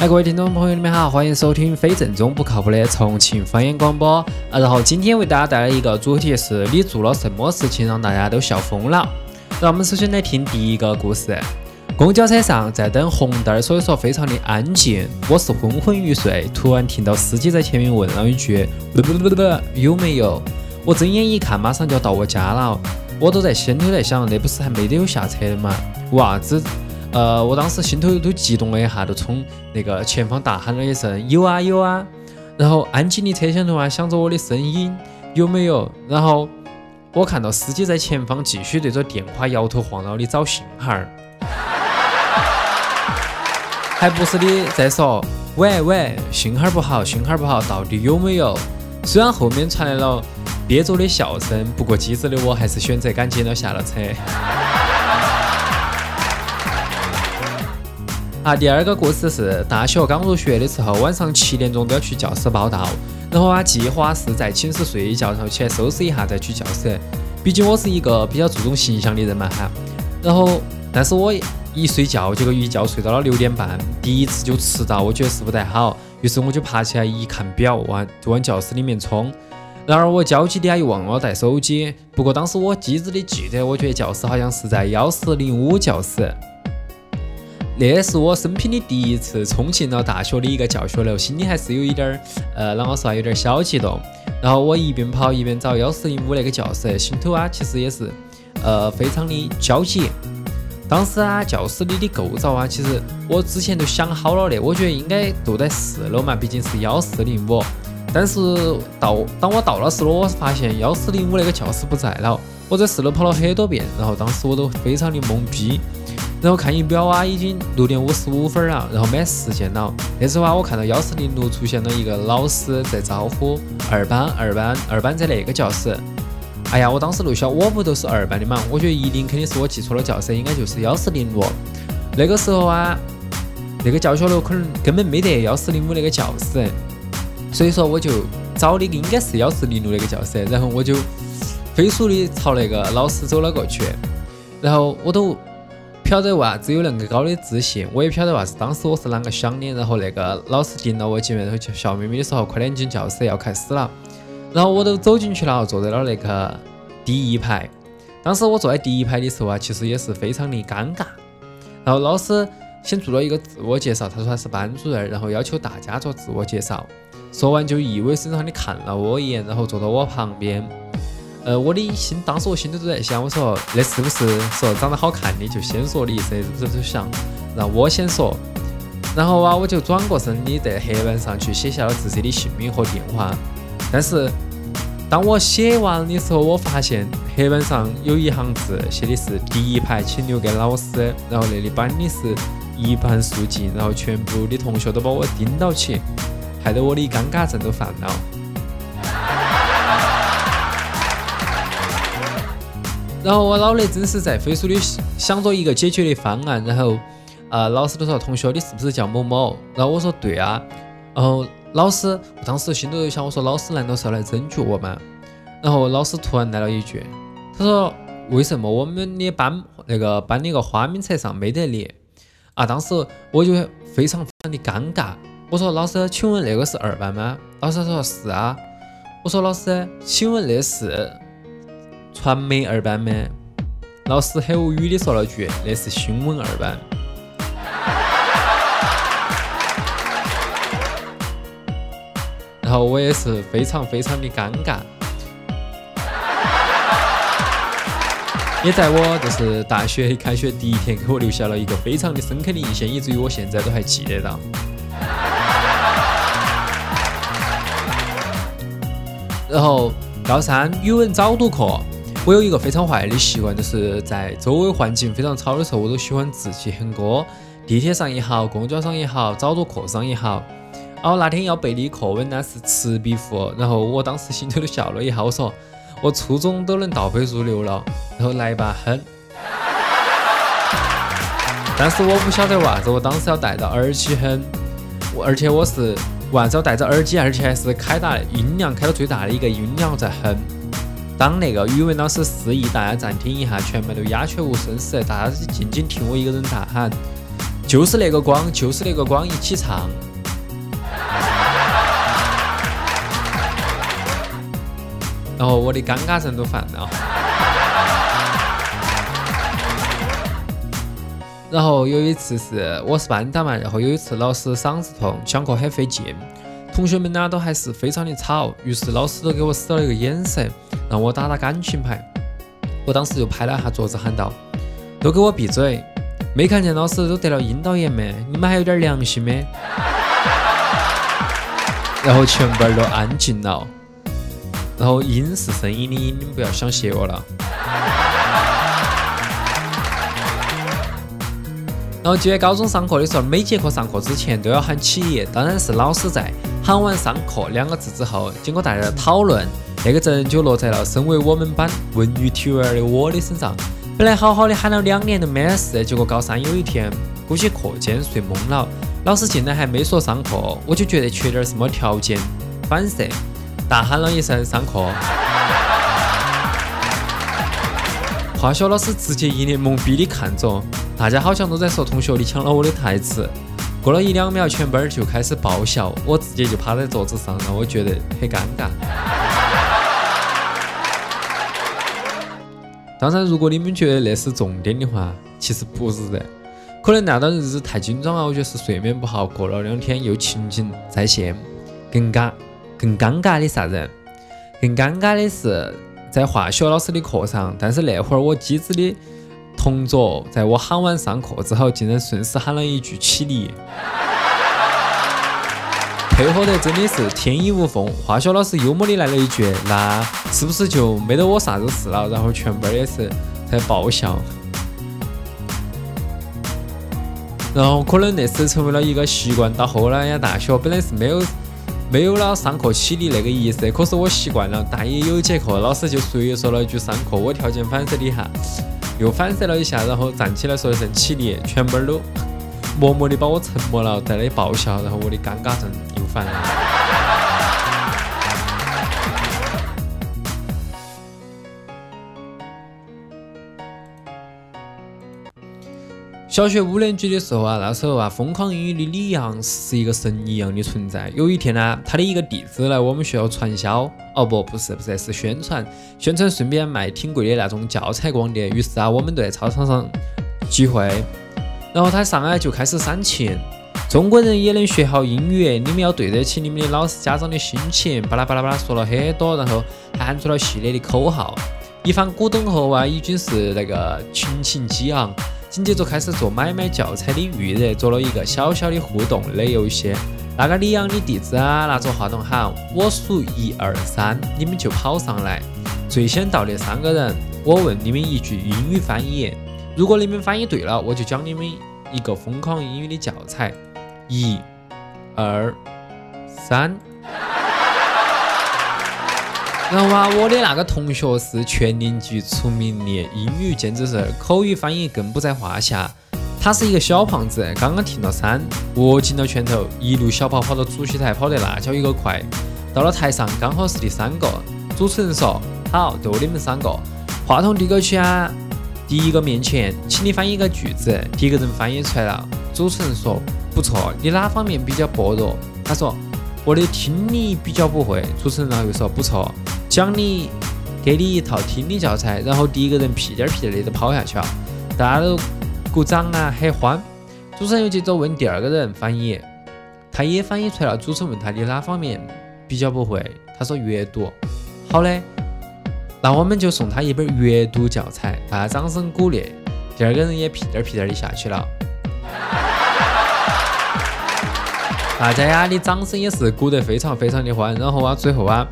哎，各位听众朋友，你们好，欢迎收听非正宗不靠谱的重庆方言广播。啊，然后今天为大家带来一个主题是你做了什么事情让大家都笑疯了？让我们首先来听第一个故事。公交车上在等红灯，所以说非常的安静。我是昏昏欲睡，突然听到司机在前面问了一句：“不不不不，有没有？”我睁眼一看，马上就要到我家了。我都在心头在想，那不是还没得有下车的吗？娃子。呃，我当时心头都激动了一下，就冲那个前方大喊了一声“有啊有啊”，然后安静的车厢中啊响着我的声音，有没有？然后我看到司机在前方继续对着电话摇头晃脑的找信号儿，还不是的在说“喂喂，信号不好，信号不好，到底有没有？”虽然后面传来了憋着的笑声，不过机智的我还是选择赶紧的下了车。啊，第二个故事是大学刚入学的时候，晚上七点钟都要去教室报到，然后啊，计划是在寝室睡一觉，然后起来收拾一下再去教室。毕竟我是一个比较注重形象的人嘛哈。然后，但是我一睡觉，结果一觉睡到了六点半，第一次就迟到，我觉得是不太好，于是我就爬起来一看表，往，就往教室里面冲。然而我焦急的啊又忘了带手机，不过当时我机智的记得，我觉得教室好像是在幺四零五教室。那是我生平的第一次冲进了大学的一个教学楼，心里还是有一点儿，呃，啷个说啊，有点小激动。然后我一边跑一边找幺四零五那个教室，心头啊其实也是，呃，非常的焦急。当时啊，教室里的构造啊，其实我之前都想好了的，我觉得应该都在四楼嘛，毕竟是幺四零五。但是到当我到了四楼，我发现幺四零五那个教室不在了。我在四楼跑了很多遍，然后当时我都非常的懵逼。然后看仪表啊，已经六点五十五分了，然后没时间了。那时候啊，我看到幺四零六出现了一个老师在招呼二班，二班，二班在那个教室。哎呀，我当时就想，我不都是二班的嘛？我觉得一定肯定是我记错了教室，应该就是幺四零六。那个时候啊，那个教学楼可能根本没得幺四零五那个教室，所以说我就找的应该是幺四零六那个教室，然后我就飞速的朝那个老师走了过去，然后我都。晓得娃子有那个高的自信，我也晓得娃子当时我是啷个想的。然后那个老师盯到我几面，然后就笑眯眯的说：“快点进教室，要开始了。”然后我都走进去了，坐在了那个第一排。当时我坐在第一排的时候啊，其实也是非常的尴尬。然后老师先做了一个自我介绍，他说他是班主任，然后要求大家做自我介绍。说完就意味深长的看了我一眼，然后坐到我旁边。呃，我的心当时我心里都在想，我说那是不是说长得好看的就先说的意思？是不是想让我先说？然后啊，我就转过身的在黑板上去写下了自己的姓名和电话。但是当我写完的时候，我发现黑板上有一行字写的是第一排请留给老师，然后那里板的是一盘数记，然后全部的同学都把我盯到起，害得我的尴尬症都犯了。然后我脑内真是在飞速的想着一个解决的方案，然后，呃，老师都说同学你是不是叫某某？然后我说对啊。然后老师，当时心头就想，我说老师难道是要来拯救我吗？然后老师突然来了一句，他说为什么我们的班那个班的一个花名册上没得你？啊，当时我就非常非常的尴尬。我说老师，请问那个是二班吗？老师他说是啊。我说老师，请问那是？传媒二班吗？老师很无语的说了句：“那是新闻二班。”然后我也是非常非常的尴尬，也在我就是大学开学第一天给我留下了一个非常的深刻的印象，以至于我现在都还记得到。然后高三语文早读课。我有一个非常坏的习惯，就是在周围环境非常吵的时候，我都喜欢自己哼歌。地铁上也好，公交上也好，早读课上也好。然后那天要背的课文呢是《赤壁赋》，然后我当时心头都笑了一下，我说我初中都能倒背如流了，然后来吧哼。但是我不晓得为啥子，我当时要戴着耳机哼，而且我是为啥子要戴着耳机，而且还是开大音量开到最大的一个音量在哼。当那个语文老师示意大家暂停一下，全班都鸦雀无声时，大家静静听我一个人大喊，就是那个光，就是那个光，一起唱。然后我的尴尬症都犯了。然后有一次是我是班长嘛，然后有一次老师嗓子痛，讲课很费劲，同学们呢都还是非常的吵，于是老师都给我使了一个眼神，让我打打感情牌。我当时就拍了下桌子喊道：“都给我闭嘴！没看见老师都得了阴道炎没？你们还有点良心没？” 然后全班都安静了。然后音是声音的音，你们不要想谢我了。然后记得高中上课的时候，每节课上课之前都要喊起立，当然是老师在。喊完“上课”两个字之后，经过大家的讨论，那个责任就落在了身为我们班文娱体育儿的我的身上。本来好好的喊了两年都没得事，结果高三有一天，估计课间睡懵了，老师进来还没说上课，我就觉得缺点什么条件，反射。大喊了一声“上课”，化学老师直接一脸懵逼的看着，大家好像都在说同学你抢了我的台词。过了一两秒，全班就开始爆笑，我直接就趴在桌子上，让我觉得很尴尬。当然，如果你们觉得那是重点的话，其实不是的，可能那段日子太紧张了，我觉得是睡眠不好，过了两天又情景再现，更尬。更尴尬的啥子？更尴尬的是在化学老师的课上，但是那会儿我机智的同桌，在我喊完上课之后，竟然顺势喊了一句起立，配合得真的是天衣无缝。化学老师幽默的来了一句：“那是不是就没得我啥子事了？”然后全班也是在爆笑。然后可能那次成为了一个习惯，到后来呀，大学本来是没有。没有了上课起立那个仪式，可是我习惯了。大一有一节课，老师就随意说了一句“上课”，我条件反射的哈，又反射了一下，然后站起来说一声“起立”，全班都默默的把我沉默了，在那里爆笑，然后我的尴尬症又犯了。小学五年级的时候啊，那时候啊，疯狂英语的李阳是一个神一样的存在。有一天呢，他的一个弟子来我们学校传销，哦不，不是不是，是宣传，宣传顺便卖挺贵的那种教材光碟。于是啊，我们都在操场上聚会，然后他上来就开始煽情，中国人也能学好英语，你们要对得起你们的老师家长的心情，巴拉巴拉巴拉说了很多，然后还喊出了系列的口号。一番鼓动后啊，已经是那个群情激昂。紧接着开始做买卖教材的预热，做了一个小小的互动的游戏。那个李阳的弟子啊，拿着话筒喊：“我数一二三，你们就跑上来。最先到的三个人，我问你们一句英语翻译。如果你们翻译对了，我就讲你们一个疯狂英语的教材。一、二、三。”然后啊，我的那个同学是全年级出名的英语，简直是口语翻译更不在话下。他是一个小胖子，刚刚听了三，握紧了拳头，一路小跑跑到主席台，跑得那叫一个快。到了台上，刚好是第三个。主持人说：“好，就你们三个，话筒递过去啊。第一个面前，请你翻译一个句子。第一个人翻译出来了。主持人说：不错，你哪方面比较薄弱？他说：我的听力比较不会。主持人然后又说：不错。奖励给你一套听力教材，然后第一个人屁颠儿屁颠儿的就跑下去了，大家都鼓掌啊，很欢。主持人又接着问第二个人翻译，他也翻译出来了。主持人问他你哪方面比较不会？他说阅读。好嘞，那我们就送他一本阅读教材。大家掌声鼓励。第二个人也屁颠儿屁颠儿的下去了，大家呀的掌声也是鼓得非常非常的欢。然后啊，最后啊。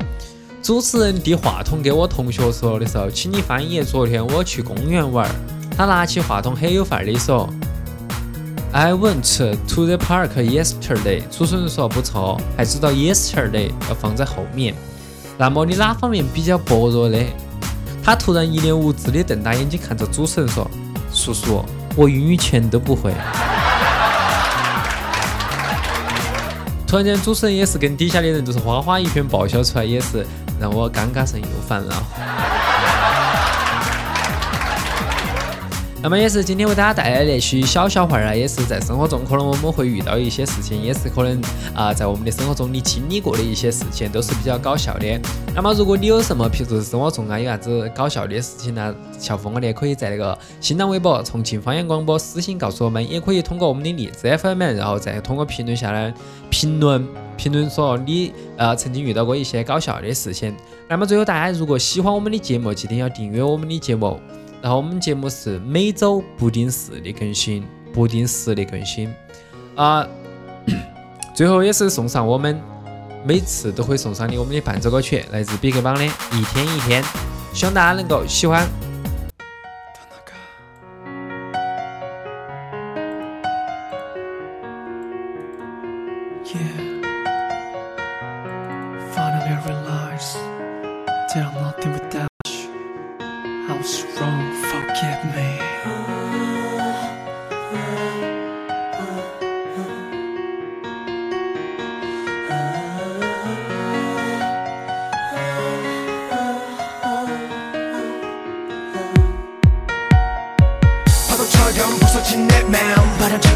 主持人递话筒给我同学说的时候，请你翻译。昨天我去公园玩儿，他拿起话筒很有范儿的说：“I went to the park yesterday。”主持人说不错，还知道 yesterday 要放在后面。那么你哪方面比较薄弱呢？他突然一脸无知的瞪大眼睛看着主持人说：“叔叔，我英语全都不会。”突然间，主持人也是跟底下的人都是哗哗一片爆笑出来，也是。让我尴尬声又犯了。那么也是今天为大家带来的那些小笑话儿，也是在生活中可能我们会遇到一些事情，也是可能啊在我们的生活中你经历过的一些事情，都是比较搞笑的。那么如果你有什么，譬如生活中啊有啥子搞笑的事情呢，小峰我的可以在那个新浪微博重庆方言广播私信告诉我们，也可以通过我们的荔枝 FM，然后再通过评论下来评论评论说你呃曾经遇到过一些搞笑的事情。那么最后大家如果喜欢我们的节目，记得要订阅我们的节目。然后我们节目是每周不定时的更新，不定时的更新啊。最后也是送上我们每次都会送上的我们的伴奏歌曲，来自 BigBang 的《一天一天》，希望大家能够喜欢。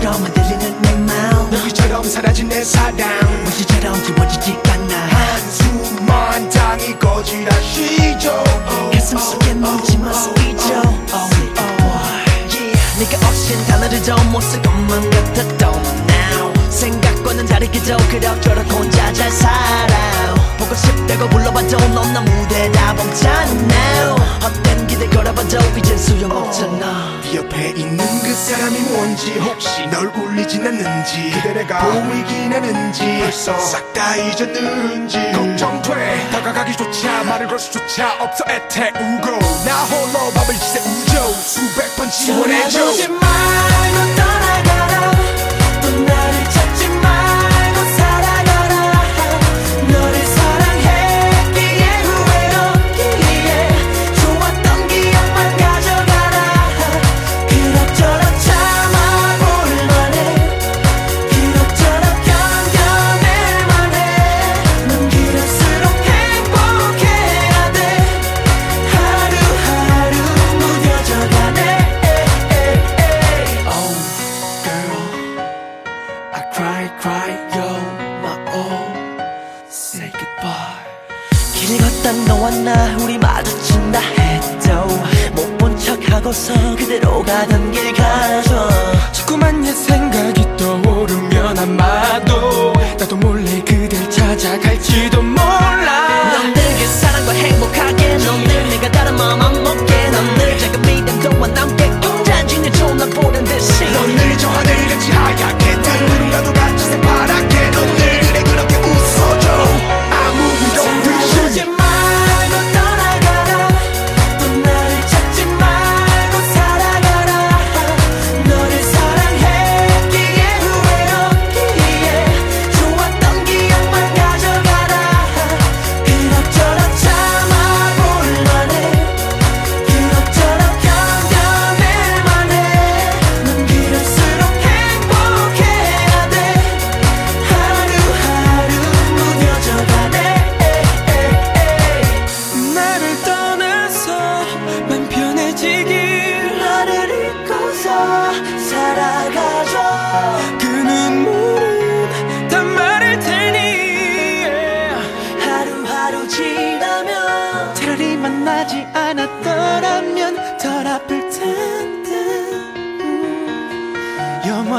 바람처럼 흔들리는 내 마음. 너희처럼 사라진 내 사랑. 무시처럼 지워지지 않아. 한숨만 당이 꺼지라. 쉬죠 가슴 속에 묻지마 스위죠 네가 없인 단어를 좀못쓸 것만 같았던 now 생각과는 다르게도 그럭저럭 혼자 잘 살아 싶다고 불러봐도 넌나 무대다 멈잖아 헛된 기대 걸어봐도 이젠 소용없잖아. 네 옆에 있는 그 사람이 뭔지 혹시 널 울리진 않는지 그대 내가 보이긴 하는지 벌써 싹 다 잊었는지 걱정돼. 다가가기조차 말을 걸 수조차 없어 애태우고. 나 홀로 밥을 지새우죠 수백 번 지원해줘 가졌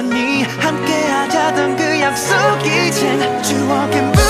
음, 영원히 함께 하자던 그 약속 이젠 추억에